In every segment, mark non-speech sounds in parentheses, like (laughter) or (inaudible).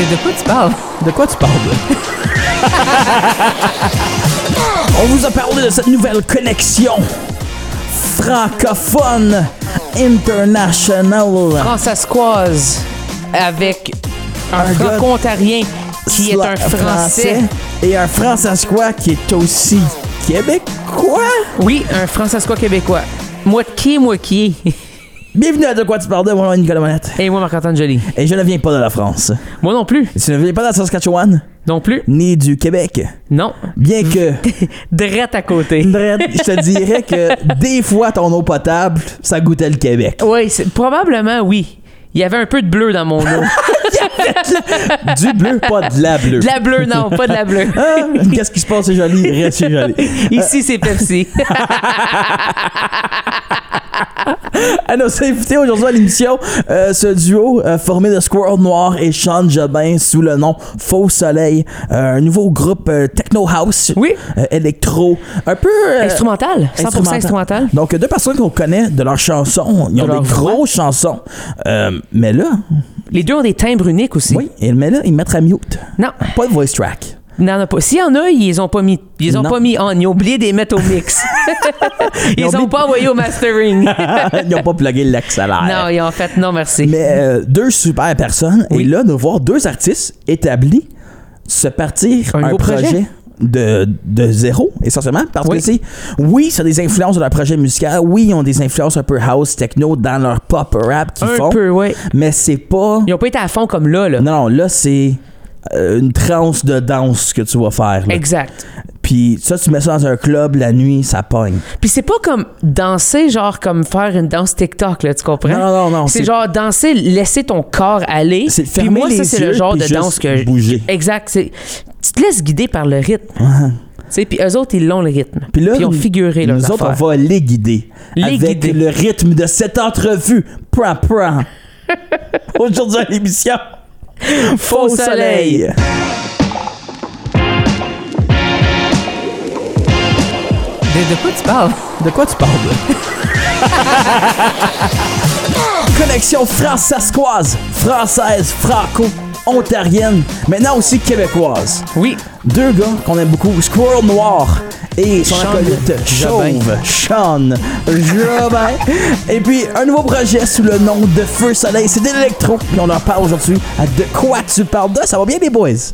De, de quoi tu parles? (laughs) De quoi tu parles? On vous a parlé de cette nouvelle connexion francophone international. Françaiscoise avec un, Un franco-ontarien qui est un français. et un françaiscois qui est aussi québécois? Oui, un françaiscois québécois. Moi qui, moi qui? (laughs) Bienvenue à De quoi tu parles de mon nom est Nicolas Monette. Et moi, Marc-Antoine Joly. Et je ne viens pas de la France. Moi non plus. Je ne viens pas de la Saskatchewan, Non plus. ni du Québec? Non. Bien que, (laughs) Drette à côté. Dredd, je te dirais que (laughs) des fois ton eau potable, ça goûtait le Québec. Oui, c'est- probablement oui. Il y avait un peu de bleu dans mon eau. (laughs) Du bleu, pas de la bleue. De la bleue, non, pas de la bleue. Ah, Qu'est-ce qui se passe, c'est joli, reste joli. Ici, c'est Pepsi. À nos invités aujourd'hui à l'émission, euh, ce duo euh, formé de Squirrel Noir et Sean Jobin sous le nom Faux Soleil, euh, un nouveau groupe techno house, Oui. électro, un peu Instrumental. 100% instrumental. Donc deux personnes qu'on connaît de leurs chansons, ils De ont des grosses chansons, mais là, Les deux ont des timbres uniques aussi. oui, et- mais là ils mettent à mute, Non, pas de voice track. A pas. S'il y en a, ils les ont pas mis. Ils ont Non. pas mis on. Ils ont oublié de les mettre au mix. (laughs) ils ont les ont mis- pas envoyés au mastering. (laughs) ils n'ont pas plugué l'accélère. non, ils ont fait non, merci. Mais euh, deux super personnes. Oui. Et là, de voir deux artistes établis se partir Un un, projet, projet. De, de zéro, essentiellement. Parce Oui. que, c'est oui, c'est des influences de leur projet musical. Oui, ils ont des influences un peu house, techno dans leur pop rap qu'ils un font. peu, ouais. Mais c'est pas. Ils ont pas été à fond comme là, là. Non, non, là, c'est une transe de danse que tu vas faire. là. Exact. Puis ça, tu mets ça dans un club la nuit, ça pogne. Puis c'est pas comme danser, genre comme faire une danse TikTok, là, tu comprends? Non, non, non. C'est genre danser, laisser ton corps aller. C'est Puis fermer moi, ça, c'est le genre de danse que. bouger. Exact. c'est- Tu te laisses guider par le rythme. Tu sais, puis eux autres, ils l'ont le rythme. Puis là, ils ont figuré leurs nous autres, affaires. on va les guider. Les avec guider. le rythme de cette entrevue. Pran, pran. (laughs) Aujourd'hui à l'émission. (laughs) Faux soleil. De, de quoi tu parles? De quoi tu parles? (laughs) Connexion françaiscoise, française, franco-ontarienne, maintenant aussi québécoise. Oui. Deux gars qu'on aime beaucoup, Squirrel Noir et son Sean acolyte chauve, Sean Jobin. et puis un nouveau projet sous le nom de Feu Soleil, c'est de l'électro. Puis on en parle aujourd'hui. À De quoi tu parles de? Ça va bien les boys?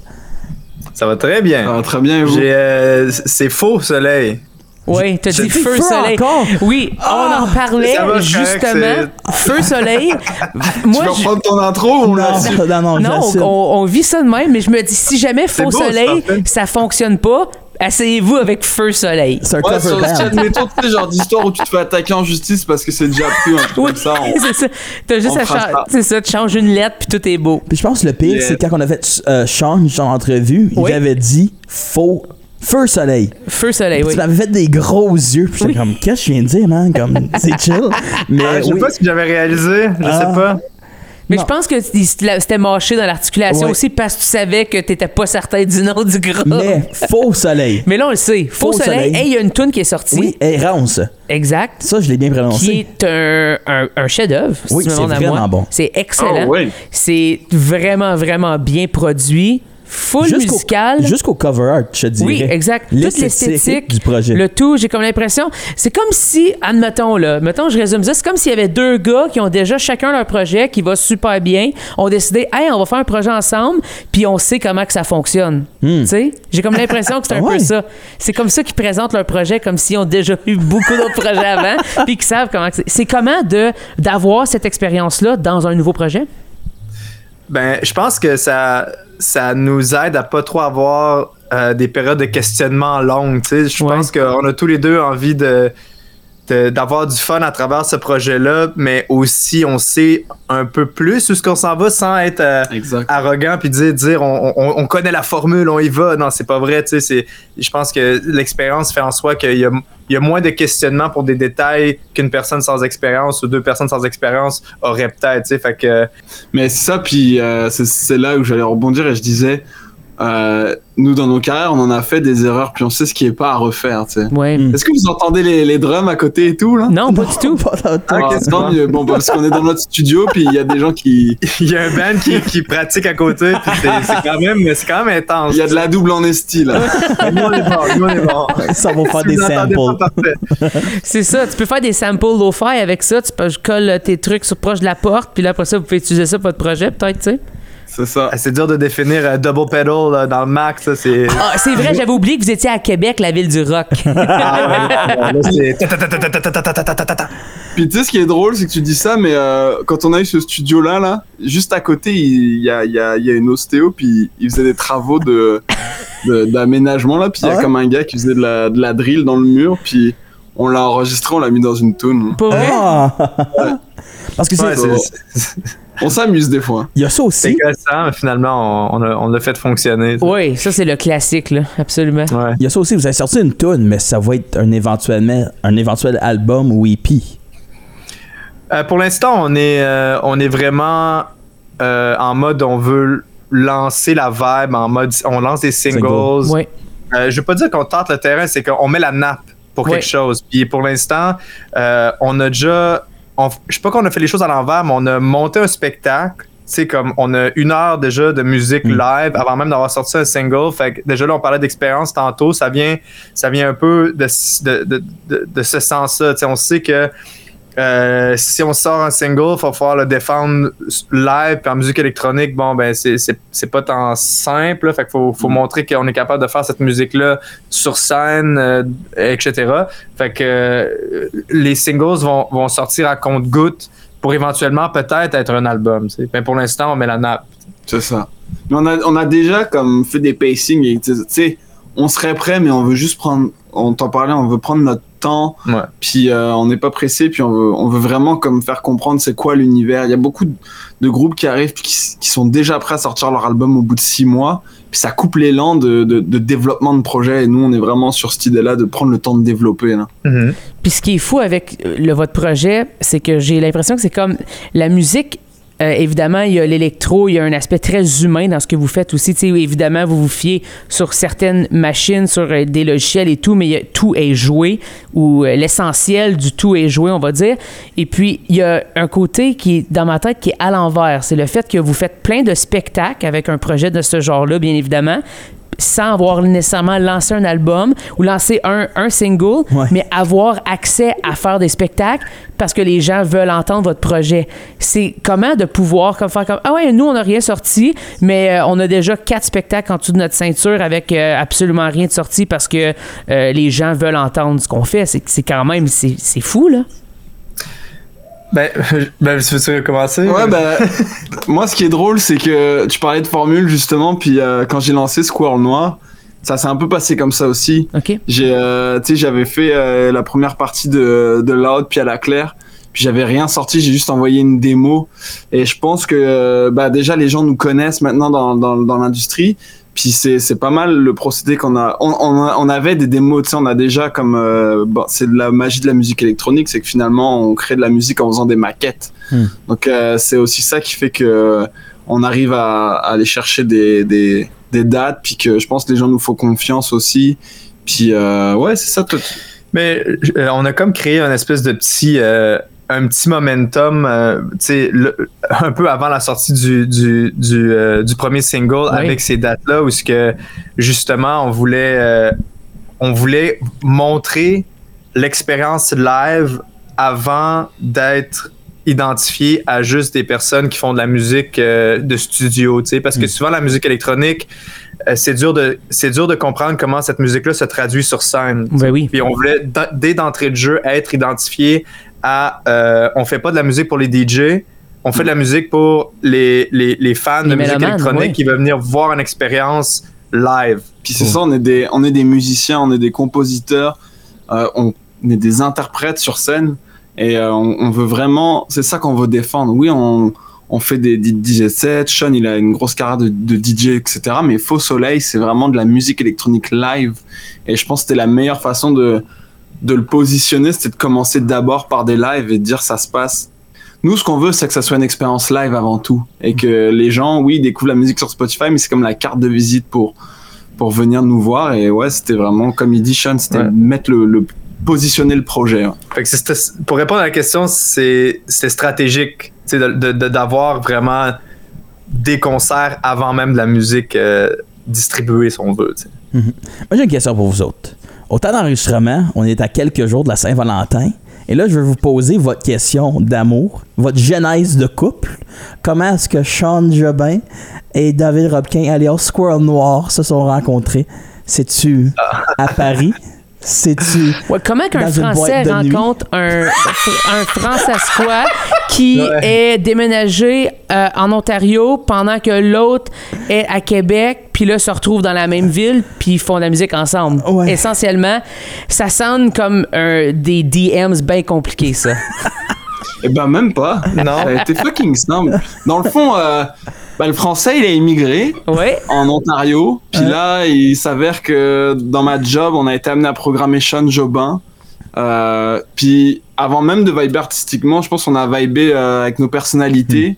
Ça va très bien. Ça va très bien, vous? Euh, c'est faux soleil. Oui, t'as dit feu feu soleil. encore? Oui, on en parlait justement. Feu soleil. (laughs) tu Moi, veux je- reprendre ton intro ou on l'a su? Non, non, non, non, on, on vit ça de même, mais je me dis si jamais faux beau, c'est soleil, ça fonctionne pas, asseyez-vous avec feu soleil. C'est un Ouais, sur le chat, tu sais, genre d'histoire où tu te fais attaquer en justice parce que c'est déjà pris, un truc Oui, comme ça. on- (laughs) c'est ça. T'as juste on à fera changer. ça. C'est ça, tu changes une lettre puis tout est beau. Puis je pense que le pire, Yeah. c'est quand on a fait euh, Change en entrevue, Oui. il avait dit faux feu soleil. Feu soleil, Puis oui. Tu m'avais fait des gros yeux, puis j'étais Oui. comme qu'est-ce que je viens de dire, man, comme c'est (laughs) chill. Mais Euh, je sais oui. pas si j'avais réalisé, je Ah. sais pas. Mais Non. je pense que c'était mâché dans l'articulation Ouais. aussi parce que tu savais que t'étais pas certain du nom du gras. Mais (laughs) faux soleil. Mais là, on le sait. Faux, Faux soleil. soleil. Hey, il y a une tune qui est sortie. Oui, errance. Exact. Ça, je l'ai bien Qui prononcé. est un, un, un chef-d'œuvre. Oui, c'est vraiment bon. C'est excellent. Ah oui. C'est vraiment, vraiment bien produit. Full Jusqu'au- musical. Jusqu'au cover art, je te dirais. Oui, exact. Toute L'esthétique du projet. Le tout, j'ai comme l'impression. C'est comme si, admettons, là, mettons, je résume ça, c'est comme s'il y avait deux gars qui ont déjà chacun leur projet qui va super bien, ont décidé, hey, on va faire un projet ensemble, puis on sait comment que ça fonctionne. Tu sais? J'ai comme l'impression que c'est un (laughs) Hmm. Ouais. peu ça. C'est comme ça qu'ils présentent leur projet, comme s'ils ont déjà eu beaucoup d'autres projets avant, (laughs) puis qu'ils savent comment c'est. C'est comment de d'avoir cette expérience-là dans un nouveau projet? Ben, je pense que ça, ça nous aide à pas trop avoir euh, des périodes de questionnement longues. tu sais. Je Ouais. pense qu'on a tous les deux envie de- d'avoir du fun à travers ce projet-là, mais aussi on sait un peu plus où ce qu'on s'en va sans être euh, arrogant puis dire dire on, on- on connaît la formule, on y va. Non, c'est pas vrai. Tu sais, c'est, je pense que l'expérience fait en soi qu'il y a, il y a moins de questionnements pour des détails qu'une personne sans expérience ou deux personnes sans expérience auraient peut-être. Tu sais, fait que Mais c'est ça, puis euh, c'est- c'est là où j'allais rebondir et je disais, euh, nous dans nos carrières, on en a fait des erreurs, puis on sait ce qui est pas à refaire. Tu sais. Ouais. Mm. Est-ce que vous entendez les, les drums à côté et tout là? Non, pas du tout. Ah, qu'est-ce tant mieux. Bon, parce qu'on est dans notre studio, puis il y a des gens qui. (laughs) Il y a un band qui, qui pratique à côté, puis c'est c'est quand même, c'est quand même intense. Il y a de la double en esti là. Nous, on est bon, nous, on est bon. Ça va faire Si des samples. C'est ça. Tu peux faire des samples lo-fi avec ça. Tu peux je colle tes trucs sur proche de la porte, puis là, après ça, vous pouvez utiliser ça pour votre projet, peut-être, tu sais. C'est ça. Ah, c'est dur de définir double pedal dans le max. Ah, c'est vrai, j'avais oublié que vous étiez à Québec, la ville du rock. Ah, (laughs) (laughs) puis tu sais, ce qui est drôle, c'est que tu dis ça, mais euh, quand on a eu ce studio-là, là, juste à côté, il y a, une ostéo, puis il faisait des travaux de, d'aménagement, là, puis il y a comme un gars qui faisait de la, de la drill dans le mur, puis on l'a enregistré, on l'a mis dans une toune. Pour Parce que c'est... c'est... On s'amuse des fois. il y a ça c'est aussi. gossant, mais finalement, on, on a- on l'a fait fonctionner. Oui, ça, c'est le classique, là. Absolument. Ouais. Il y a ça aussi, vous avez sorti une tune, mais ça va être un éventuellement un éventuel album ou EP. Euh, pour l'instant, on est, euh, on est vraiment euh, en mode on veut lancer la vibe, en mode on lance des singles. Oui. Euh, je veux pas dire qu'on tente le terrain, c'est qu'on met la nappe pour quelque chose. Puis pour l'instant, euh, on a déjà. On- je sais pas qu'on a fait les choses à l'envers, mais on a monté un spectacle. C'est comme on a une heure déjà de musique Mm. live avant même d'avoir sorti un single. Fait que déjà là, on parlait d'expérience tantôt. Ça vient, ça vient un peu de, de, de, de, de ce sens-là. On sait que euh, si on sort un single, il va falloir le défendre live puis en musique électronique. Bon, ben c'est- pas tant simple. là. Fait qu'il faut, faut montrer qu'on est capable de faire cette musique-là sur scène, euh, etc. Fait que euh, les singles vont, vont sortir à compte-goutte pour éventuellement peut-être être un album. Mais pour l'instant, on met la nappe. C'est ça. Mais on a, on a déjà comme fait des pacings tu sais, on serait prêt, mais on veut juste prendre, on t'en parlait, on veut prendre notre temps, Ouais. puis euh, on n'est pas pressé, puis on veut, on veut vraiment comme faire comprendre c'est quoi l'univers. Il y a beaucoup de, de groupes qui arrivent qui, qui sont déjà prêts à sortir leur album au bout de six mois, puis ça coupe l'élan de, de, de développement de projet. Et nous, on est vraiment sur cette idée-là de prendre le temps de développer. Là. Puis ce qui est fou avec le, votre projet, c'est que j'ai l'impression que c'est comme la musique. Euh, évidemment, il y a l'électro, il y a un aspect très humain dans ce que vous faites aussi. Évidemment, vous vous fiez sur certaines machines, sur euh, des logiciels et tout, mais tout est joué, ou euh, l'essentiel du tout est joué, on va dire. Et puis, il y a un côté qui dans ma tête qui est à l'envers. C'est le fait que vous faites plein de spectacles avec un projet de ce genre-là, bien évidemment sans avoir nécessairement lancé un album ou lancé un, un single, Ouais. mais avoir accès à faire des spectacles parce que les gens veulent entendre votre projet. C'est comment de pouvoir comme faire comme ah ouais nous on n'a rien sorti mais euh, on a déjà quatre spectacles en dessous de notre ceinture avec euh, absolument rien de sorti parce que euh, les gens veulent entendre ce qu'on fait. C'est quand même c'est fou là. Ben, (laughs) ben tu veux commencer? Ouais, bah, (laughs) moi, ce qui est drôle, c'est que tu parlais de formule, justement, puis euh, quand j'ai lancé Squirrel Noir, ça s'est un peu passé comme ça aussi. Ok. J'ai, euh, tu sais, j'avais fait euh, la première partie de, de Loud puis à la claire, puis j'avais rien sorti, j'ai juste envoyé une démo. Et je pense que, euh, bah, déjà, les gens nous connaissent maintenant dans, dans, dans l'industrie. Puis c'est, c'est pas mal le procédé qu'on a. On, on, a- on avait des démos, tu sais, on a déjà comme. euh, bon, c'est de la magie de la musique électronique, c'est que finalement, on crée de la musique en faisant des maquettes. Hmm. Donc euh, c'est aussi ça qui fait que euh, on arrive à, à aller chercher des, des, des dates, puis que je pense que les gens nous font confiance aussi. Puis euh, ouais, c'est ça. Toi, tu- Mais on a comme créé un espèce de petit, un petit momentum, euh, tu sais, le- un peu avant la sortie du, du, du, euh, du premier single Oui. avec ces dates-là, où ce que justement on voulait, euh, on voulait montrer l'expérience live avant d'être identifié à juste des personnes qui font de la musique de studio, tu sais, parce que Mm. souvent la musique électronique, c'est dur de c'est dur de comprendre comment cette musique-là se traduit sur scène. Ben oui. Puis on voulait, dès d'entrée de jeu, être identifié à. euh, on fait pas de la musique pour les DJ, on fait de la musique pour les, les, les fans Les de musique électronique ouais. qui veulent venir voir une expérience live. Puis c'est ça, on est des, on est des musiciens, on est des compositeurs, euh, on est des interprètes sur scène, et euh, on, on veut vraiment, c'est ça qu'on veut défendre. Oui, on, on fait des, des DJ sets, Sean il a une grosse carrière de, de DJ, etc. Mais Faux Soleil, c'est vraiment de la musique électronique live, et je pense que c'était la meilleure façon de, de le positionner, c'était de commencer d'abord par des lives et de dire ça se passe. nous, ce qu'on veut, c'est que ça soit une expérience live avant tout. Et que les gens, oui, découvrent la musique sur Spotify, mais c'est comme la carte de visite pour, pour venir nous voir. Et ouais, c'était vraiment, comme il dit Sean, c'était Ouais. mettre le, le- positionner le projet. Fait que c'était- pour répondre à la question, c'est c'était stratégique tu sais, de- de- de- d'avoir vraiment des concerts avant même de la musique euh, distribuée, si on veut. sais. Moi, j'ai une question pour vous autres. Au temps d'enregistrement, on est à quelques jours de la Saint-Valentin. Et là, je vais vous poser votre question d'amour, votre genèse de couple. Comment est-ce que Sean Jobin et David Robkin, alias Squirrel Noir, se sont rencontrés? C'est-tu à Paris? (laughs) C'est-tu... Ouais, comment qu'un Français rencontre un, un Françaisquois qui Ouais. est déménagé euh, en Ontario pendant que l'autre est à Québec, puis là se retrouve dans la même ville, puis ils font de la musique ensemble. Ouais. Essentiellement, ça sonne comme un, des DMs bien compliqués, ça. Eh ben, même pas. (laughs) Non. A été fucking simple. Dans le fond, euh, ben, le français, il a immigré. Ouais. en Ontario. Puis Ouais. là, il s'avère que dans ma job, on a été amené à programmer Sean Jobin. Euh, puis avant même de vibrer artistiquement, je pense qu'on a vibé euh, avec nos personnalités.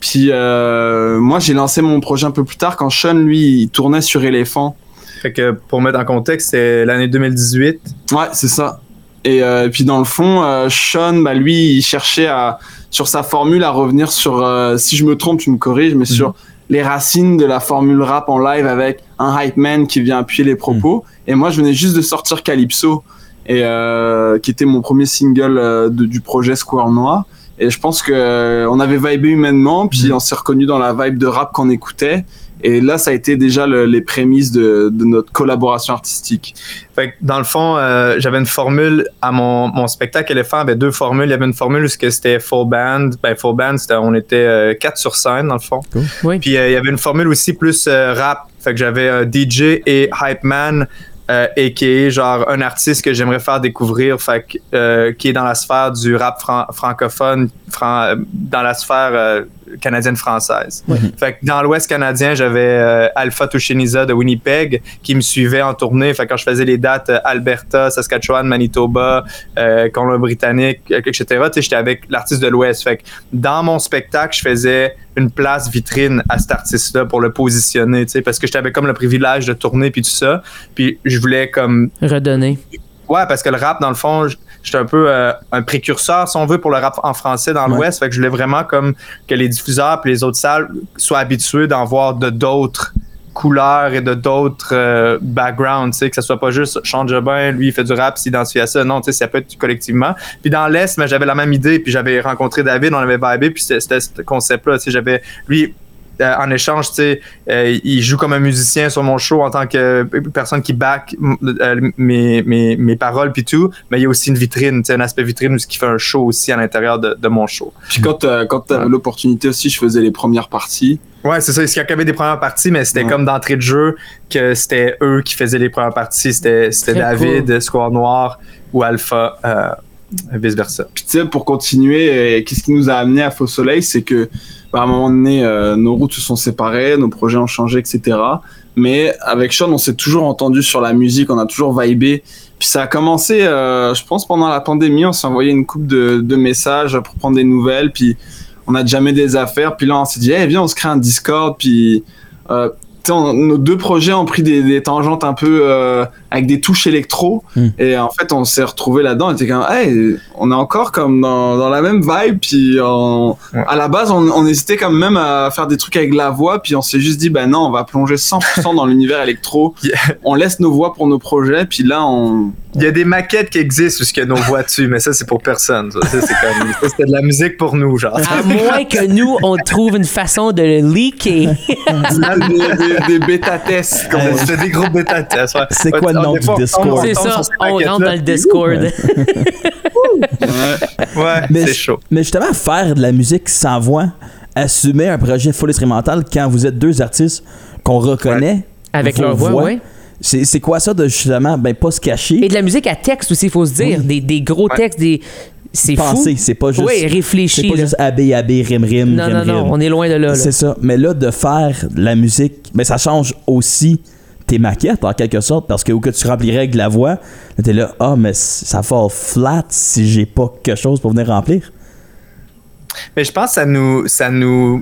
Puis euh, moi, j'ai lancé mon projet un peu plus tard quand Sean, lui, il tournait sur Elephant. Fait que pour mettre en contexte, c'est l'année 2018. Ouais, c'est ça. Et euh, puis dans le fond, euh, Sean, bah, lui, il cherchait à, sur sa formule à revenir sur, euh, si je me trompe, tu me corriges, mais sur les racines de la formule rap en live avec un hype man qui vient appuyer les propos. Et moi, je venais juste de sortir Calypso, et euh, qui était mon premier single euh, de- du projet Square Noir. Et je pense que euh, on avait vibé humainement, puis on s'est reconnu dans la vibe de rap qu'on écoutait. Et là, ça a été déjà le- les prémices de, de notre collaboration artistique. Fait que dans le fond, euh, j'avais une formule à mon, mon spectacle éléphant avait deux formules. Il y avait une formule où c'était full band. Ben full band, c'était on était euh, quatre sur scène dans le fond. Oui. Puis euh, il y avait une formule aussi plus euh, rap. Fait que j'avais euh, DJ et hype man. Et qui est genre un artiste que j'aimerais faire découvrir, fait que, euh, qui est dans la sphère du rap fran- francophone, fran- dans la sphère canadienne-française. Fait que dans l'Ouest canadien, j'avais euh, Alpha Tusheniza de Winnipeg qui me suivait en tournée. Fait que quand je faisais les dates euh, Alberta, Saskatchewan, Manitoba, euh, Colombie-Britannique, euh, etc., j'étais avec l'artiste de l'Ouest. Fait que dans mon spectacle, je faisais une place vitrine à cet artiste-là pour le positionner, parce que j'avais comme le privilège de tourner puis tout ça. Puis je voulais comme Redonner. Ouais, parce que le rap, dans le fond, j'étais un peu euh, un précurseur, si on veut, pour le rap en français dans Ouais. l'Ouest. Fait que je voulais vraiment comme que les diffuseurs et les autres salles soient habitués d'en voir de d'autres couleurs et de d'autres euh, backgrounds, tu sais, que ce soit pas juste Sean Jobin, lui, il fait du rap, s'identifie à ça. Non, tu sais, ça peut être collectivement. Puis dans l'Est, mais j'avais la même idée, puis j'avais rencontré David, on avait vibé, puis c'était c'était ce concept-là, tu sais, j'avais, lui, euh, en échange, tu sais, euh, il joue comme un musicien sur mon show en tant que personne qui back euh, mes, mes, mes paroles puis tout, mais il y a aussi une vitrine, tu sais, un aspect vitrine où ce qui fait un show aussi à l'intérieur de, de mon show. Puis quand, euh, quand t'avais l'opportunité aussi, je faisais les premières parties. Ouais, c'est ça. Il y avait des premières parties, mais c'était Ouais. comme d'entrée de jeu que c'était eux qui faisaient les premières parties. C'était David, Square Noir ou Alpha, euh, vice versa. Puis tu sais, pour continuer, euh, qu'est-ce qui nous a amené à Faux Soleil, c'est que à un moment donné, euh, nos routes se sont séparées, nos projets ont changé, etc. Mais avec Sean, on s'est toujours entendu sur la musique, on a toujours vibé. Puis ça a commencé, euh, je pense, pendant la pandémie, on s'est envoyé une coupe de, de messages pour prendre des nouvelles, puis on a jamais des affaires. Puis là, on s'est dit, eh viens, on se crée un Discord, puis euh, nos deux projets ont pris des, des tangentes un peu euh, avec des touches électro. Hmm. Et en fait, on s'est retrouvé là-dedans. On était comme, hey, on est encore comme dans, dans la même vibe. Puis on- Ouais. à la base, on, on hésitait quand même à faire des trucs avec la voix. Puis on s'est juste dit, bah non, on va plonger 100% dans l'univers électro. (laughs) Yeah. On laisse nos voix pour nos projets. Puis là, on. Il y a des maquettes qui existent où il y a nos voix (laughs) dessus, mais ça, c'est pour personne. C'était de la musique pour nous, genre. À moins que nous, on trouve une façon de le leaker. (laughs) des, des, des bêta-tests. C'était des gros bêta tests. ouais. C'est quoi le nom du Discord? C'est ça, on rentre dans le Discord. Ouais. Ouais, Mais c'est je- chaud. Mais justement, faire de la musique sans voix, assumer un projet full instrumental quand vous êtes deux artistes qu'on reconnaît. Avec leur voix, oui. C'est c'est quoi ça de justement, ben pas se cacher, Et de la musique à texte aussi, il faut se dire. Des, des gros Ouais. textes, des. C'est fou. penser, c'est pas juste. Oui, c'est réfléchi. pas là. juste AB, AB, rim, rim, Non, rim, non, non, rim. on est loin de là. là. C'est ça. Mais là, de faire de la musique, ben ça change aussi tes maquettes en quelque sorte parce que que tu remplirais avec de la voix, t'es là, ah, mais ça fall flat si j'ai pas quelque chose pour venir remplir. mais je pense que ça nous, ça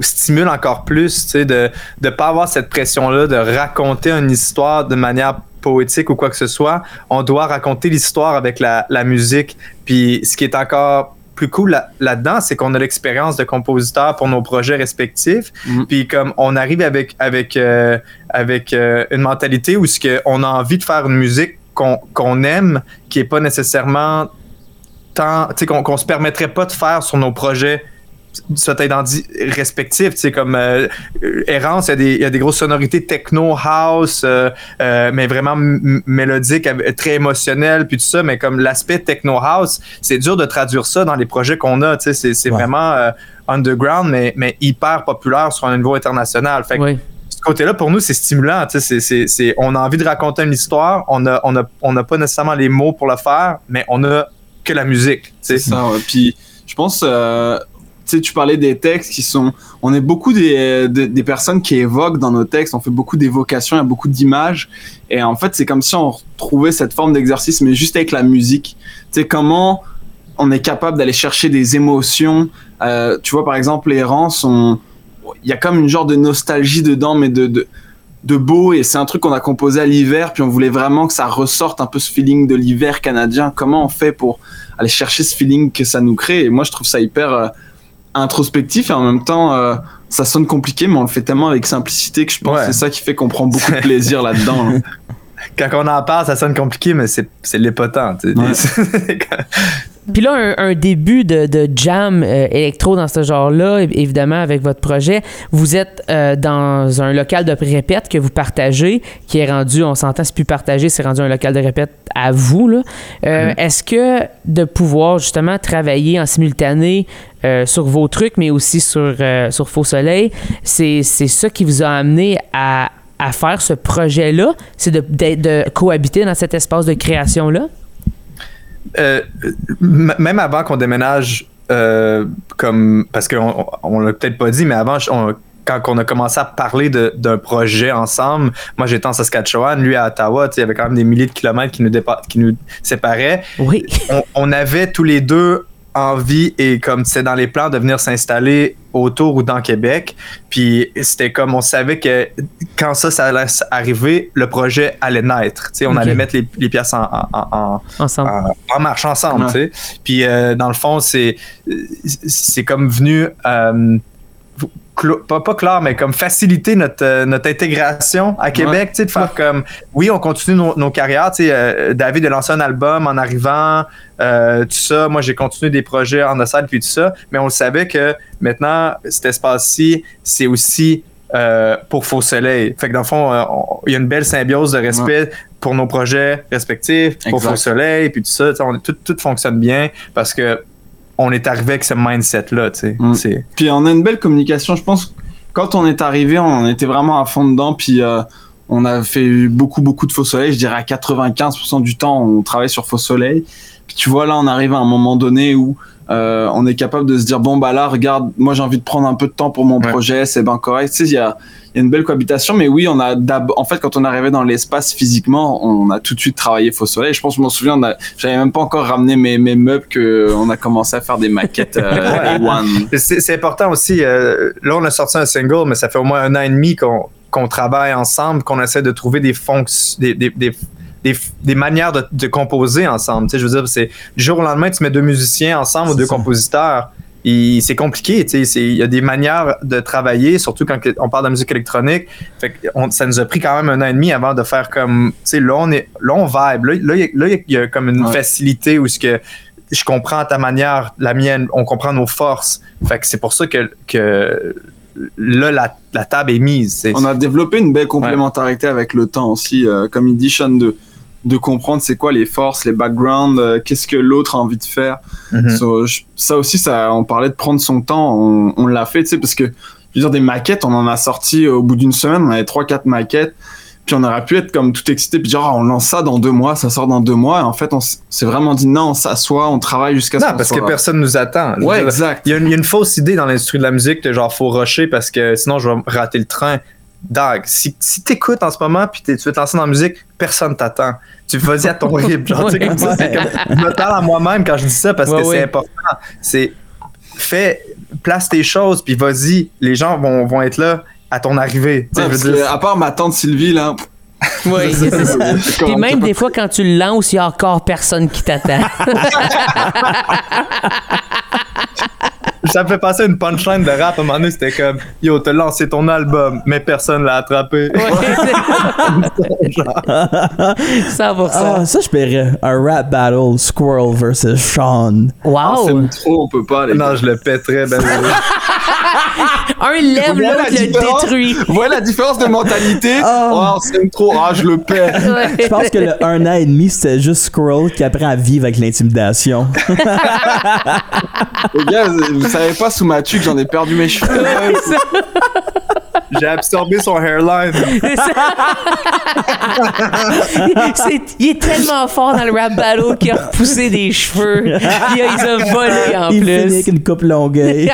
stimule encore plus, de ne pas avoir cette pression-là de raconter une histoire de manière poétique ou quoi que ce soit. On doit raconter l'histoire avec la, la musique. Puis ce qui est encore plus cool là-dedans, c'est qu'on a l'expérience de compositeur pour nos projets respectifs. Mhm. Puis comme on arrive avec avec euh, avec euh, une mentalité où ce que on a envie de faire une musique qu'on qu'on aime, qui est pas nécessairement tant, tu sais, qu'on qu'on se permettrait pas de faire sur nos projets dit respectifs, tu sais, comme euh, Errance, il y, a des, il y a des grosses sonorités techno, house, euh, euh, mais vraiment mélodiques, très émotionnelles, puis tout ça, mais comme l'aspect techno house, c'est dur de traduire ça dans les projets qu'on a, tu sais, c'est, c'est Ouais. vraiment euh, underground, mais, mais hyper populaire sur un niveau international. Fait que Oui. ce côté-là, pour nous, c'est stimulant. tu sais, C'est, c'est, c'est- on a envie de raconter une histoire. On n'a on a, on a pas nécessairement les mots pour le faire, mais on a que la musique. tu sais. C'est ça, ouais. Puis je pense, euh, tu parlais des textes qui sont. On est beaucoup des, des, des personnes qui évoquent dans nos textes, on fait beaucoup d'évocations, il y a beaucoup d'images. Et en fait, c'est comme si on retrouvait cette forme d'exercice, mais juste avec la musique. Tu sais, comment on est capable d'aller chercher des émotions. Euh, tu vois, par exemple, les rangs sont. Il y a comme une genre de nostalgie dedans, mais de. de de beau et c'est un truc qu'on a composé à l'hiver puis on voulait vraiment que ça ressorte un peu ce feeling de l'hiver canadien comment on fait pour aller chercher ce feeling que ça nous crée? Et moi, je trouve ça hyper euh, introspectif et en même temps, euh, ça sonne compliqué, mais on le fait tellement avec simplicité que je pense Ouais. que c'est ça qui fait qu'on prend beaucoup de (laughs) plaisir là-dedans. hein. Quand on en parle, ça sonne compliqué, mais c'est, c'est l'épotant. (laughs) Puis là, un, un début de, de jam euh, électro dans ce genre-là, évidemment, avec votre projet. Vous êtes euh, dans un local de répète que vous partagez, qui est rendu, on s'entend, c'est plus partagé, c'est rendu un local de répète à vous. Là. Euh, Est-ce que de pouvoir justement travailler en simultané sur vos trucs, mais aussi sur, sur Faux Soleil, c'est c'est ça qui vous a amené à, à faire ce projet-là? C'est de, de, de cohabiter dans cet espace de création-là? Euh, même avant qu'on déménage, euh, comme parce qu'on on, l'a peut-être pas dit, mais avant, on- quand on a commencé à parler d'un projet ensemble, moi j'étais en Saskatchewan, lui à Ottawa, il y avait quand même des milliers de kilomètres qui nous, dépa- qui nous séparaient. Oui. On, on avait tous les deux envie et comme c'est dans les plans de venir s'installer autour ou dans Québec. Puis c'était comme on savait que quand ça, ça allait arriver, le projet allait naître. Tu sais, on allait mettre les, les pièces en- en- en, marche ensemble, Ouais. tu sais. Puis euh, dans le fond, c'est c'est comme venu euh, pas, pas clair, mais comme faciliter notre, euh, notre intégration à Québec, tu sais, de faire comme oui, on continue nos, nos carrières, tu sais, euh, David a lancé un album en arrivant, euh, tout ça, moi j'ai continué des projets en salle puis tout ça, mais on le savait que maintenant cet espace-ci, c'est aussi euh, pour Faux Soleil. Fait que dans le fond, on- il y a une belle symbiose de respect pour nos projets respectifs, pour Exact. Faux Soleil, puis tout ça. on- tout, tout fonctionne bien parce que on est arrivé avec ce mindset-là. tu sais. Mm. C'est- Puis on a une belle communication. Je pense quand on est arrivé, on était vraiment à fond dedans. Puis euh, on a fait beaucoup, beaucoup de faux soleil. Je dirais à 95% du temps, on travaille sur faux soleil. Puis tu vois, là, on arrive à un moment donné où euh, on est capable de se dire bon, bah là, regarde, moi j'ai envie de prendre un peu de temps pour mon Ouais. projet, c'est ben correct. Tu sais, il y a, il y a une belle cohabitation. Mais oui, on a d'ab- en fait, quand on arrivait dans l'espace physiquement, on a tout de suite travaillé faux soleil. Je pense, je m'en souviens, j'avais même pas encore ramené mes, mes meubles que on a commencé à faire des maquettes euh, (laughs) Ouais. A1. C'est c'est important aussi. euh, là, on a sorti un single, mais ça fait au moins un an et demi qu'on qu'on travaille ensemble, qu'on essaie de trouver des fonctions, des, des, des, des, des manières de, de composer ensemble. Tu sais, je veux dire, c'est du jour au lendemain, tu mets deux musiciens ensemble ou deux ça. compositeurs. C'est compliqué, tu sais, il y a des manières de travailler, surtout quand on parle de musique électronique. Fait que on- ça nous a pris quand même un an et demi avant de faire comme, tu sais, là on est, là on vibe, là il y a- y comme une Ouais. facilité où ce que je comprends ta manière, la mienne, on comprend nos forces. Fait que c'est pour ça que, que là, la, la table est mise. On a développé une belle complémentarité avec le temps aussi, euh, comme il dit Sean, de, de comprendre c'est quoi les forces, les backgrounds, euh, qu'est-ce que l'autre a envie de faire. Mhm. So, je- ça aussi, ça, on parlait de prendre son temps, on, on l'a fait, tu sais, parce que, je veux dire, des maquettes, on en a sorti au bout d'une semaine, on avait trois, quatre maquettes, puis on aurait pu être comme tout excité, puis dire, Ah, on lance ça dans deux mois, ça sort dans deux mois, et en fait, on s'est vraiment dit, non, on s'assoit, on travaille jusqu'à ce Non, parce soit- que personne nous attend. Ouais, dire, exact. Il y, a une, il y a une fausse idée dans l'industrie de la musique de genre faut rusher parce que sinon je vais rater le train. Dag, si, si t'écoutes en ce moment puis tu veux te lancer dans la musique, personne t'attend. Tu vas-y à ton (laughs) rythme. Genre, comme ça, comme- je me parle à moi-même quand je dis ça parce Ouais, que ouais. c'est important. C'est fais, place tes choses, puis vas-y. Les gens vont, vont être là à ton arrivée. Je veux dire, à part ma tante Sylvie, là. Oui, (laughs) c'est ça. Puis même des fois, quand tu le lances, il y a encore personne qui t'attend. (laughs) ça me fait passer une punchline de rap. À un moment donné, c'était comme Yo, t'as lancé ton album, mais personne l'a attrapé. Ouais, c'est- 100%. (laughs) Ah, ça, je paierais. Un rap battle, Squirrel versus Sean. Ah, Wow! c'est trop, on peut pas. Non, je le pèterais, ben. (laughs) Un lève, Voilà l'autre la le détruit. Voilà la différence de mentalité. (laughs) Oh, on s'aime trop. Ah, je le perds. (laughs) Je pense que le un an et demi, c'était juste Squirrel qui apprend à vivre avec l'intimidation. Les gars, vous, vous savez pas sous ma tuque, j'en ai perdu mes cheveux. J'ai absorbé son hairline. C'est ça. (laughs) C'est- il est tellement fort dans le rap battle qu'il a repoussé des cheveux. Il a, il a volé en Il finit plus. avec une coupe longueuil.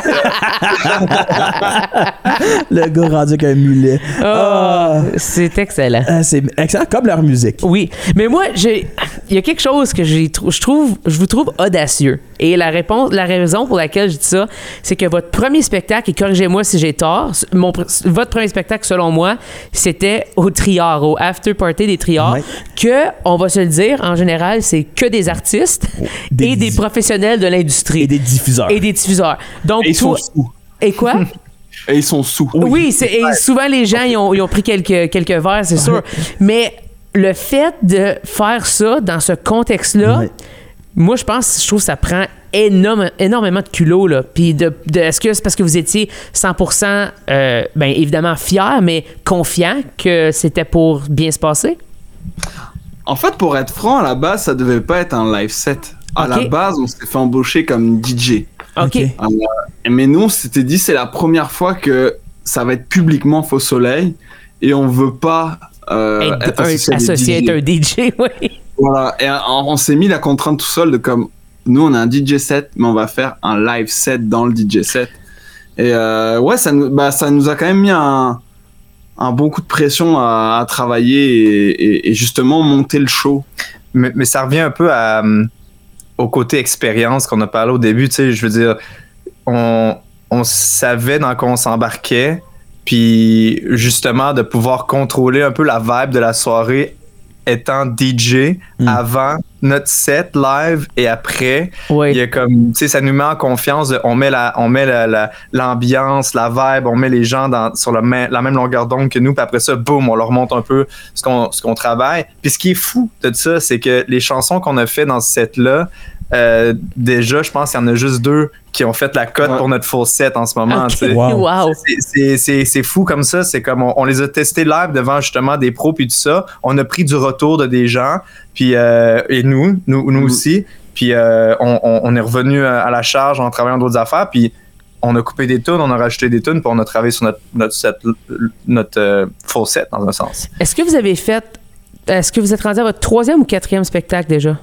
le gars rendu avec un mulet. Ah, c'est excellent. Ah, c'est excellent, comme leur musique. Oui, mais moi, j'ai, il y a quelque chose que j'ai, je trouve, je vous trouve audacieux. Et la réponse, la raison pour laquelle je dis ça, c'est que votre premier spectacle, et corrigez-moi si j'ai tort, mon, pr- votre premier spectacle, selon moi, c'était au Triard, au after party des Triards, Ouais. que, on va se le dire, en général, c'est que des artistes Des et des professionnels de l'industrie Et des diffuseurs. et des diffuseurs. Donc, Et ils sont sous. et quoi? (laughs) Et ils sont sous. Oui, c'est, et souvent les gens ils ont, ils ont pris quelques, quelques verres, c'est sûr. Mais le fait de faire ça dans ce contexte-là, Ouais. moi je pense, je trouve que ça prend énorme- énormément de culot. Là. Puis de, de- est-ce que c'est parce que vous étiez 100% euh, ben, évidemment fier, mais confiant que c'était pour bien se passer? En fait, pour être franc, à la base, ça devait pas être un live set. À la base, on s'est fait embaucher comme DJ. OK. Ok. Mais nous, on s'était dit, c'est la première fois que ça va être publiquement Faux Soleil et on veut pas euh, Être être un- associé à à un DJ, (laughs) oui. Voilà. Et on, on s'est mis la contrainte tout seul de comme, nous, on a un DJ set, mais on va faire un live set dans le DJ set. Et euh, ouais, ça nous, bah, ça nous a quand même mis un, un bon coup de pression à, à travailler et, et- et justement monter le show. mais, mais ça revient un peu à, hum, au côté expérience qu'on a parlé au début. Tu sais, je veux dire, on, on savait dans quoi on s'embarquait, puis justement de pouvoir contrôler un peu la vibe de la soirée étant DJ Mm. avant notre set live et après. Oui. Il y a comme, tu sais, ça nous met en confiance. de- on met la, on met la- la- l'ambiance, la, vibe, on met les gens dans, sur le même- la même longueur d'onde que nous. Puis après ça, boum, on leur montre un peu ce qu'on, ce qu'on travaille. Puis ce qui est fou de ça, c'est que les chansons qu'on a fait dans ce set-là, euh, déjà, je pense qu'il y en a juste deux qui ont fait la cote Ouais. pour notre full set en ce moment. Wow. Wow. C'est- fou comme ça. C'est comme on, on les a testés live devant justement des pros puis tout ça. On a pris du retour de des gens puis euh, et nous, nous, nous Mm. aussi. Puis euh, on, on- on est revenu à, la charge en travaillant d'autres affaires. Puis on a coupé des tunes, on a rajouté des tunes, puis on a travaillé sur notre notre set, notre euh, full set dans un sens. Est-ce que vous avez fait. Est-ce que vous êtes rendu à votre troisième ou quatrième spectacle déjà?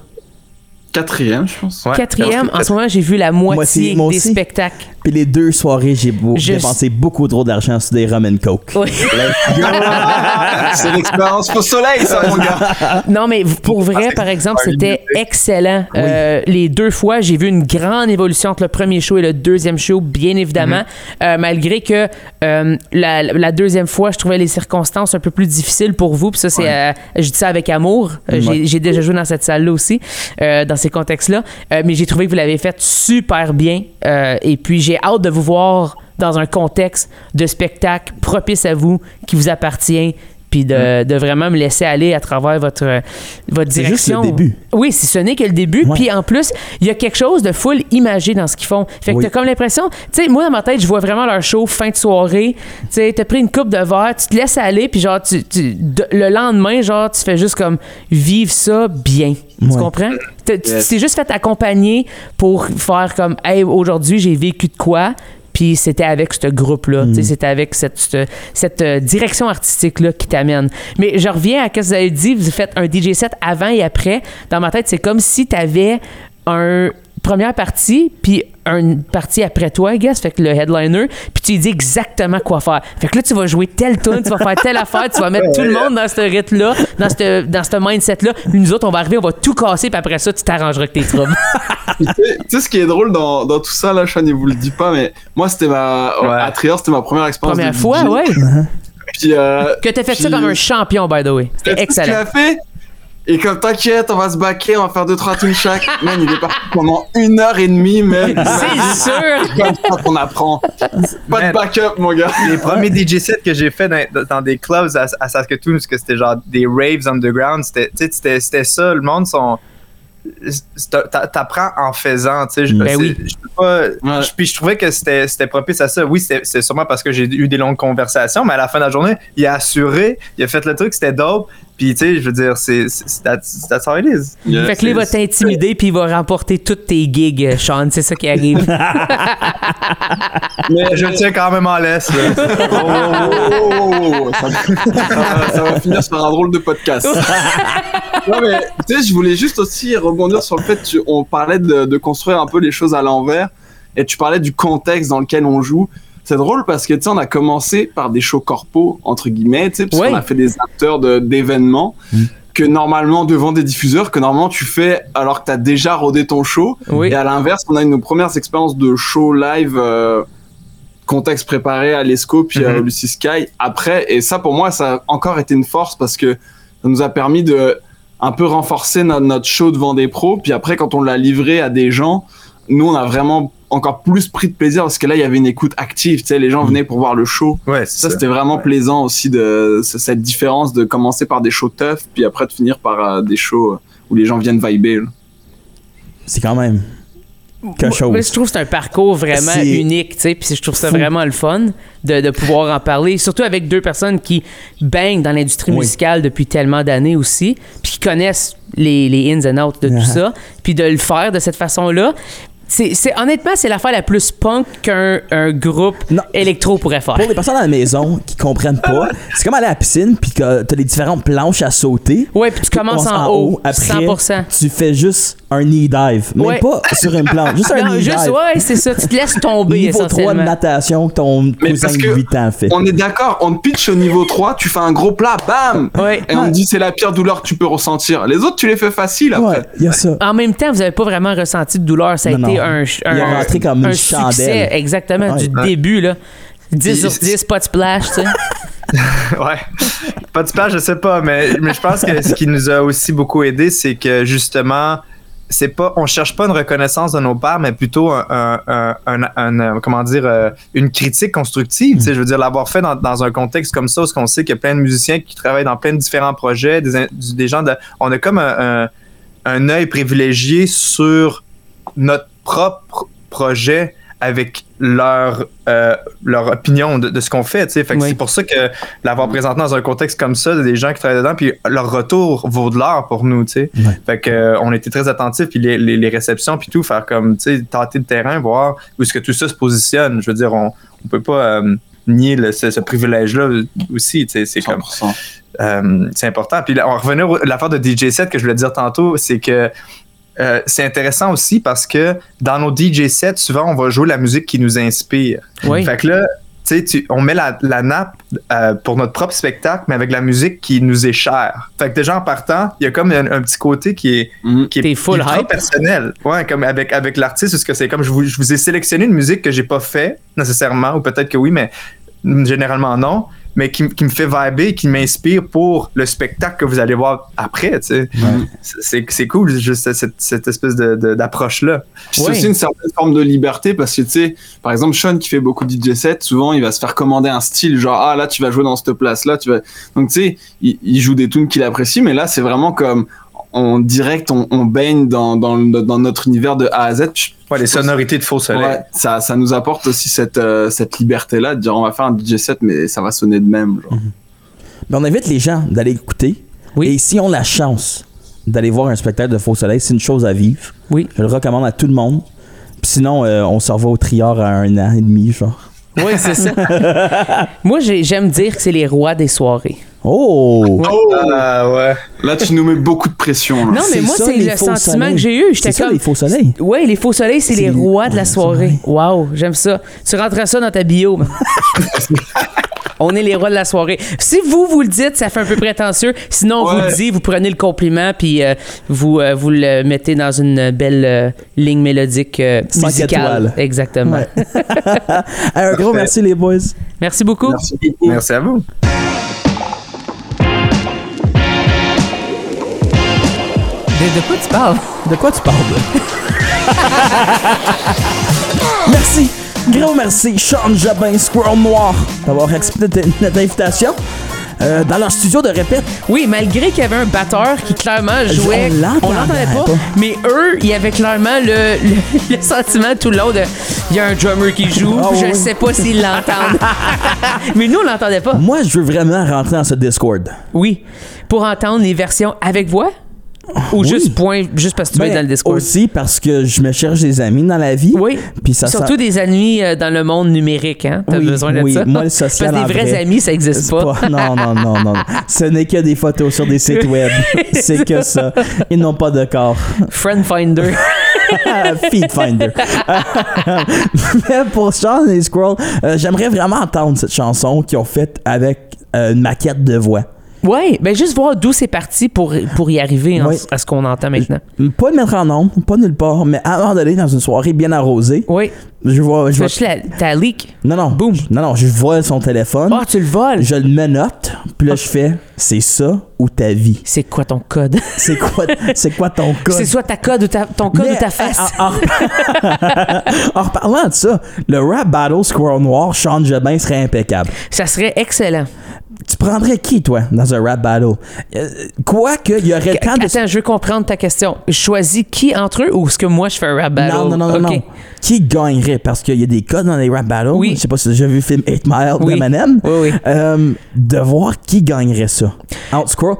Quatrième, je pense. Ouais. Quatrième, en ce moment, j'ai vu la moitié Moitié, moi des spectacles. Puis les deux soirées, j'ai beau- Je- dépensé beaucoup trop d'argent sur des rum and coke. Oui. (laughs) c'est l'expérience Faux Soleil, ça, mon gars. Non, mais pour vrai, par exemple, c'était excellent. Euh, les deux fois, j'ai vu une grande évolution entre le premier show et le deuxième show, bien évidemment. Euh, malgré que euh, la, la deuxième fois, je trouvais les circonstances un peu plus difficiles pour vous. Puis ça, c'est, euh, je dis ça avec amour. Euh, j'ai- Ouais. J'ai déjà joué dans cette salle-là aussi, euh, dans ces contextes-là. Euh, mais j'ai trouvé que vous l'avez fait super bien. Euh, et puis, j'ai hâte de vous voir dans un contexte de spectacle propice à vous, qui vous appartient, puis de, de vraiment me laisser aller à travers votre, votre C'est juste direction. le début. Oui, si ce n'est que le début. Ouais. Puis en plus, il y a quelque chose de full imagé dans ce qu'ils font. Fait que Oui. t'as comme l'impression, tu sais, moi dans ma tête, je vois vraiment leur show fin de soirée. Tu sais, t'as pris une coupe de verre, tu te laisses aller, puis genre, tu, tu- de- le lendemain, genre, tu fais juste comme vivre ça bien. Tu comprends? Tu Yes. t'es juste fait accompagner pour faire comme, hey, aujourd'hui, j'ai vécu de quoi? Puis c'était avec ce groupe-là, sais, c'était avec cette, cette, cette, euh, direction artistique-là qui t'amène. Mais je reviens à ce que vous avez dit, vous faites un DJ set avant et après. Dans ma tête, c'est comme si tu avais un première partie, puis une partie après toi, I guess, fait que le headliner, puis tu lui dis exactement quoi faire. Fait que là, tu vas jouer telle tune, tu vas faire telle affaire, tu vas mettre tout le monde dans ce rythme-là, dans ce dans cette mindset-là. Puis nous autres, on va arriver, on va tout casser, puis après ça, tu t'arrangeras avec tes troubles. (laughs) tu, sais, ce qui est drôle dans, dans tout ça, là, Sean, il vous le dit pas, mais moi, c'était ma. Ouais. À Trier, c'était ma première expérience. Première de fois, DJ. ouais. Puis, euh, Que t'as fait ça comme un champion, by the way. C'était ce excellent. a fait et comme t'inquiète, on va se baquer, on va faire deux trois tunes chaque. Man, il est parti pendant une heure et demie, man. (laughs) C'est sûr! comme ça qu'on apprend. Pas Man. de backup, mon gars. les premiers DJ sets que j'ai fait dans, dans des clubs à, à Saskatoon, parce que c'était genre des raves underground, c'était, tu sais, c'était, c'était ça, le monde sont. C'est- t'a- T'apprends en faisant, tu sais. je- Ben c'est- oui. je pas- Puis je trouvais que c'était, c'était propice à ça. Oui, c'était sûrement parce que j'ai eu des longues conversations, mais à la fin de la journée, il a assuré, il a fait le truc, c'était dope. Puis, tu sais, je veux dire, c'est, c'est, that's, how it is. Fait que là, il va t'intimider puis il va remporter toutes tes gigs, Sean. C'est ça qui arrive. Mais je tiens quand même en laisse, là. Oh, oh, oh, oh, oh, ça, ça va- ça va finir sur un drôle de podcast. Non, mais tu sais, je voulais juste aussi rebondir sur le fait tu- on parlait de, de construire un peu les choses à l'envers et tu parlais du contexte dans lequel on joue. C'est drôle parce que tu sais, on a commencé par des shows corpo, entre guillemets, tu sais, parce Ouais. qu'on a fait des acteurs de- d'événements. Que normalement, devant des diffuseurs, que normalement tu fais alors que tu as déjà rodé ton show. Oui. Et à l'inverse, on a eu nos premières expériences de show live, euh, contexte préparé à l'ESCO puis à Mhm. Lucy Sky après. Et ça, pour moi, ça a encore été une force parce que ça nous a permis de un peu renforcer notre, notre show devant des pros. Puis après, quand on l'a livré à des gens, nous, on a vraiment encore plus pris de plaisir parce que là, il y avait une écoute active. Tu sais, les gens venaient pour voir le show. Ouais, Ça, c'était vraiment plaisant aussi de cette différence de commencer par des shows tough, puis après de finir par euh, des shows euh, où les gens viennent vibrer. C'est quand même quelque chose. Mais je trouve que c'est un parcours vraiment unique, tu sais, puis je trouve ça fou. vraiment le fun de, de pouvoir en parler, surtout avec deux personnes qui baignent dans l'industrie Oui. musicale depuis tellement d'années aussi, puis qui connaissent les, les ins and outs de tout Ah. ça, puis de le faire de cette façon-là. C'est, c'est- honnêtement, c'est l'affaire la plus punk qu'un un groupe Non. électro pourrait faire. Pour les personnes à la maison qui comprennent pas, (laughs) c'est comme aller à la piscine puis que t'as les différentes planches à sauter. Ouais, puis tu commences en, haut, 100%. tu fais juste un knee dive. Même Ouais. pas sur une planche, juste un (laughs) Non, knee juste, dive. ouais, c'est ça. Tu te laisses tomber Niveau 3 de natation que ton Mais cousin parce de que 8 ans fait. On est d'accord, on te pitch au niveau 3, tu fais un gros plat, bam Ouais. Et on te dit c'est la pire douleur que tu peux ressentir. Les autres, tu les fais facile après. Ouais, il y a ça. En même temps, vous n'avez pas vraiment ressenti de douleur. Ça a Non, été un, Il est un, rentré comme une un chandelle. succès, exactement, Ouais. du Ouais. début. Là. 10 sur Puis- 10, pas de splash, tu sais. (laughs) Ouais. Pas de splash, je sais pas, mais, mais je pense que ce qui nous a aussi beaucoup aidé, c'est que justement, c'est pas, on cherche pas une reconnaissance de nos pairs, mais plutôt un, un- un- un- un- euh, comment dire, euh, une critique constructive. Tu sais, je veux dire, l'avoir fait dans, dans un contexte comme ça, où on sait qu'il y a plein de musiciens qui travaillent dans plein de différents projets, des, des gens de, on a comme un, un, un œil privilégié sur notre propre projet avec leur euh, leur opinion de, de ce qu'on fait. Fait que Oui. c'est pour ça que l'avoir présenté dans un contexte comme ça, des gens qui travaillent dedans, puis leur retour vaut de l'or pour nous. Fait que euh, on était très attentifs, puis les, les, les réceptions, puis tout, faire comme, tâter le terrain, voir où est-ce que tout ça se positionne. Je veux dire, on, on peut pas euh, nier le- ce, ce privilège-là aussi. C'est comme, 100%. c'est important. Puis là, on revenait à l'affaire de DJ set que je voulais dire tantôt, c'est que euh, c'est intéressant aussi parce que dans nos DJ sets, souvent, on va jouer la musique qui nous inspire. Oui. Fait que là, tu sais, on met la, la nappe euh, pour notre propre spectacle, mais avec la musique qui nous est chère. Fait que déjà en partant, il y a comme un, un petit côté qui est, Mhm. qui est, full qui est très hype. personnel. Ouais, comme avec, avec l'artiste, parce que c'est comme je vous, je vous ai sélectionné une musique que j'ai pas fait nécessairement, ou peut-être que oui, mais généralement non, mais qui, qui me fait vibrer, qui m'inspire pour le spectacle que vous allez voir après. tu sais. C'est c'est cool, juste cette, cette espèce de- de- d'approche-là. C'est Ouais. aussi une certaine forme de liberté parce que tu sais, par exemple, Sean qui fait beaucoup de DJ sets, souvent il va se faire commander un style, genre ah là tu vas jouer dans cette place là, tu vas. Donc tu sais, il, il joue des tunes qu'il apprécie, mais là c'est vraiment comme en direct, on, on baigne dans, dans, le- dans notre univers de A à Z. Ouais, les sonorités de faux soleil. Ouais, ça, ça nous apporte aussi cette, euh, cette liberté-là de dire on va faire un DJ set, mais ça va sonner de même. Genre. Mais on invite les gens d'aller écouter. Oui. Et si on a la chance d'aller voir un spectacle de Faux Soleil, c'est une chose à vivre. Oui. Je le recommande à tout le monde. Puis sinon, euh, on se revoit au triard à un an et demi, genre. Oui, c'est ça. (laughs) Moi, j'ai- j'aime dire que c'est les rois des soirées. Oh! Ah ouais. Là, tu nous mets beaucoup de pression. là. Non, mais moi, c'est le sentiment soleils. que j'ai eu. J'étais C'est ça, comme. les faux soleils. Oui, les faux soleils, c'est les rois de la soirée. Wow, j'aime ça. Tu rentrais ça dans ta bio. (laughs) On est les rois de la soirée. Si vous, vous le dites, ça fait un peu prétentieux. Sinon, on vous le dit, vous prenez le compliment, puis euh, vous, euh, vous le mettez dans une belle euh, ligne mélodique euh, musicale. Exactement. Ouais. (laughs) (laughs) un gros merci, les boys. Merci beaucoup. Merci beaucoup. Merci à vous. De, de quoi tu parles? De quoi tu parles? (laughs) merci. Gros merci, Sean Jobin, Squirrel Noir, d'avoir accepté notre invitation. Euh, dans leur studio de répète, Oui, malgré qu'il y avait un batteur qui clairement jouait, on l'entendait pas, pas. mais eux, il y avait clairement le, le- (laughs) le sentiment tout le long de il y a un drummer qui joue, Ah je oui. sais pas s'ils l'entendent. (laughs) mais nous, on l'entendait pas. moi, je veux vraiment rentrer dans ce Discord. Oui, pour entendre les versions avec voix ou Oui. juste point, juste parce que tu vas Ben, être dans le Discord. Aussi parce que je me cherche des amis dans la vie. Oui. Puis ça Surtout des amis euh, dans le monde numérique, hein? T'as Oui, besoin de oui, ça? moi, le social Parce que des vrais vrai. amis, ça existe C'est pas. pas- Non, non, non, non. Ce n'est que des photos sur des sites web. (laughs) C'est que ça. Ils n'ont pas de corps. Friend Finder. (laughs) Feed Finder. (laughs) Mais pour Sean et Squirrel, euh, j'aimerais vraiment entendre cette chanson qu'ils ont faite avec euh, une maquette de voix. Ouais, ben juste voir d'où c'est parti pour, pour y arriver Oui. à ce qu'on entend maintenant. Pas le mettre en nom, pas nulle part, mais avant d'aller dans une soirée bien arrosée, Oui. je vois. Je vois la, ta leak. non, non. Boum. Non, non, je vois son téléphone. Ah, tu le voles. Je le menote, puis là, je fais c'est ça ou ta vie? C'est quoi ton code? (laughs) C'est quoi, c'est quoi ton (laughs) code? C'est soit ta code ou ta, ton code Mais, ou ta face. En, en- (laughs) en reparlant de ça, le rap battle Squirrel Noir, Sean Jobin serait impeccable. Ça serait excellent. Tu prendrais qui, toi, dans un rap battle? Euh, Quoique, il y aurait tant de... Attends, je veux comprendre ta question. Je choisis qui entre eux ou est-ce que moi je fais un rap battle? Non, non, non, non. Qui gagnerait? Parce qu'il y a des codes dans les rap battles. Oui. Je sais pas si tu as déjà vu le film 8 Mile Oui. d'Eminem. Oui, oui. Euh, de voir qui gagnerait ça. Squirrel,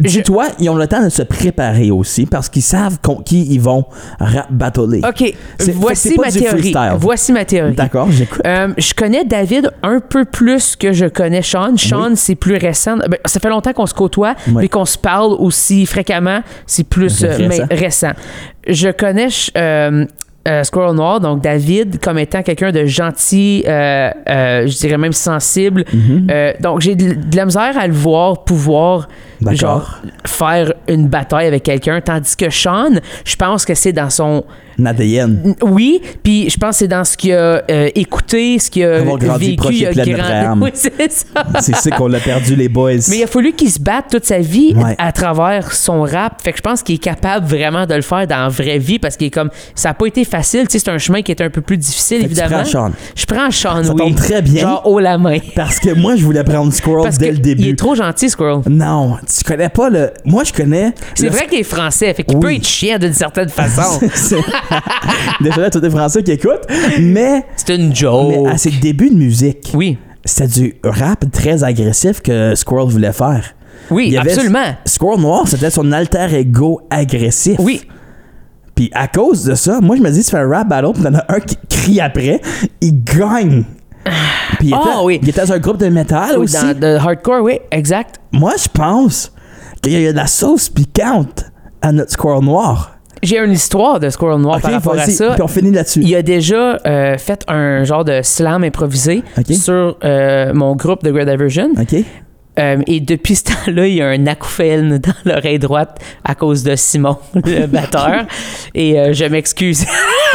dis-toi, ils ont le temps de se préparer aussi parce qu'ils savent contre qui ils vont rap battler. OK. C'est- Voici que ma théorie. freestyle. Voici ma théorie. D'accord, j'écoute. Euh, je connais David un peu plus que je connais Sean. Sean, c'est plus récent. Ben, ça fait longtemps qu'on se côtoie, mais qu'on se parle aussi fréquemment. C'est plus euh, Récent. mais récent. Je connais euh, euh, Squirrel Noir, donc David, comme étant quelqu'un de gentil, je dirais même sensible. Mhm. Euh, donc j'ai de, de la misère à le voir pouvoir. Genre faire une bataille avec quelqu'un, tandis que Sean, je pense que c'est dans son ADN. oui, puis je pense que c'est dans ce qu'il a euh, écouté, ce qu'il a grandi vécu, il a grandi. (laughs) Oui, c'est ça. C'est ça qu'on l'a perdu, les boys. Mais il a fallu qu'il se batte toute sa vie Ouais. à travers son rap. Fait que je pense qu'il est capable vraiment de le faire dans la vraie vie parce qu'il est comme ça a pas été facile. Tu sais, c'est un chemin qui est un peu plus difficile Fait que tu évidemment. prends Sean. Je prends Sean, Ça oui. tombe très bien. Genre haut la main. Parce que moi, je voulais prendre Squirrel Parce dès que le début. il est trop gentil, Squirrel. Non, tu connais pas le. Moi, je connais. C'est vrai qu'il est français, fait qu'il Oui. peut être chiant d'une certaine façon. (laughs) C'est- Désolé à tous les Français qui écoutent, mais, c'est une joke. mais à ses débuts de musique, Oui, c'était du rap très agressif que Squirrel voulait faire. oui, Il absolument. Squirrel Noir, c'était son alter ego agressif. Oui, Puis à cause de ça, moi, je me dis, tu fais un rap battle, puis t'en as un qui crie après, il gagne. Puis il, Ah, oui. il était dans un groupe de métal oui, aussi. dans le hardcore, oui, exact. Moi, je pense qu'il y a de la sauce piquante à notre Squirrel Noir. J'ai une histoire de Squirrel Noir par rapport à ça. Puis on finit là-dessus. Il a déjà euh, fait un genre de slam improvisé sur euh, mon groupe de Great Diversion. Euh, et depuis ce temps-là, il y a un acouphène dans l'oreille droite à cause de Simon, (laughs) le batteur. et euh, je m'excuse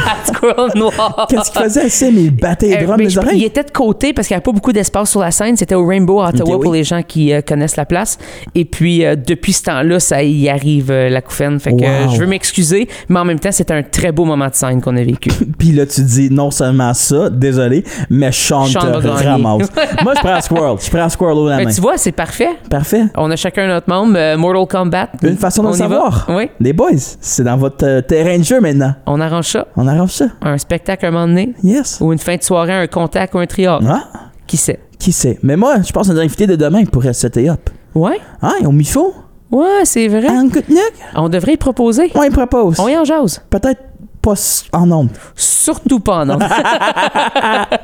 à Squirrel Noir. Qu'est-ce qu'il faisait, Sim? Il battait les Euh, drums mais des je- il oreilles? était de côté parce qu'il n'y avait pas beaucoup d'espace sur la scène. C'était au Rainbow à Ottawa oui. pour les gens qui connaissent la place. Et puis, depuis ce temps-là, ça y arrive l'acouphène. Fait que Wow. je veux m'excuser, mais en même temps, c'était un très beau moment de scène qu'on a vécu. (laughs) Puis là, tu dis non seulement ça, désolé, mais Sean, Sean te ramasse. (laughs) Moi, je prends Squirrel. Je prends Squirrel au la Mais main. tu vois, c'est parfait. Parfait. On a chacun notre membre. Euh, Mortal Kombat. Une façon de On le y va? savoir. Oui, Les boys, c'est dans votre euh, terrain de jeu maintenant. on arrange ça. On arrange ça. Un spectacle un moment donné, Yes. ou une fin de soirée, un contact ou un triangle? Ah, Qui sait? qui sait? Mais moi, je pense que notre invité de demain pourrait setter up. Ouais, Ah, au Mifo? ouais, c'est vrai. En nuque? On devrait y proposer. On y propose. On y en jase. Peut-être pas en nombre. Surtout pas, non. (laughs)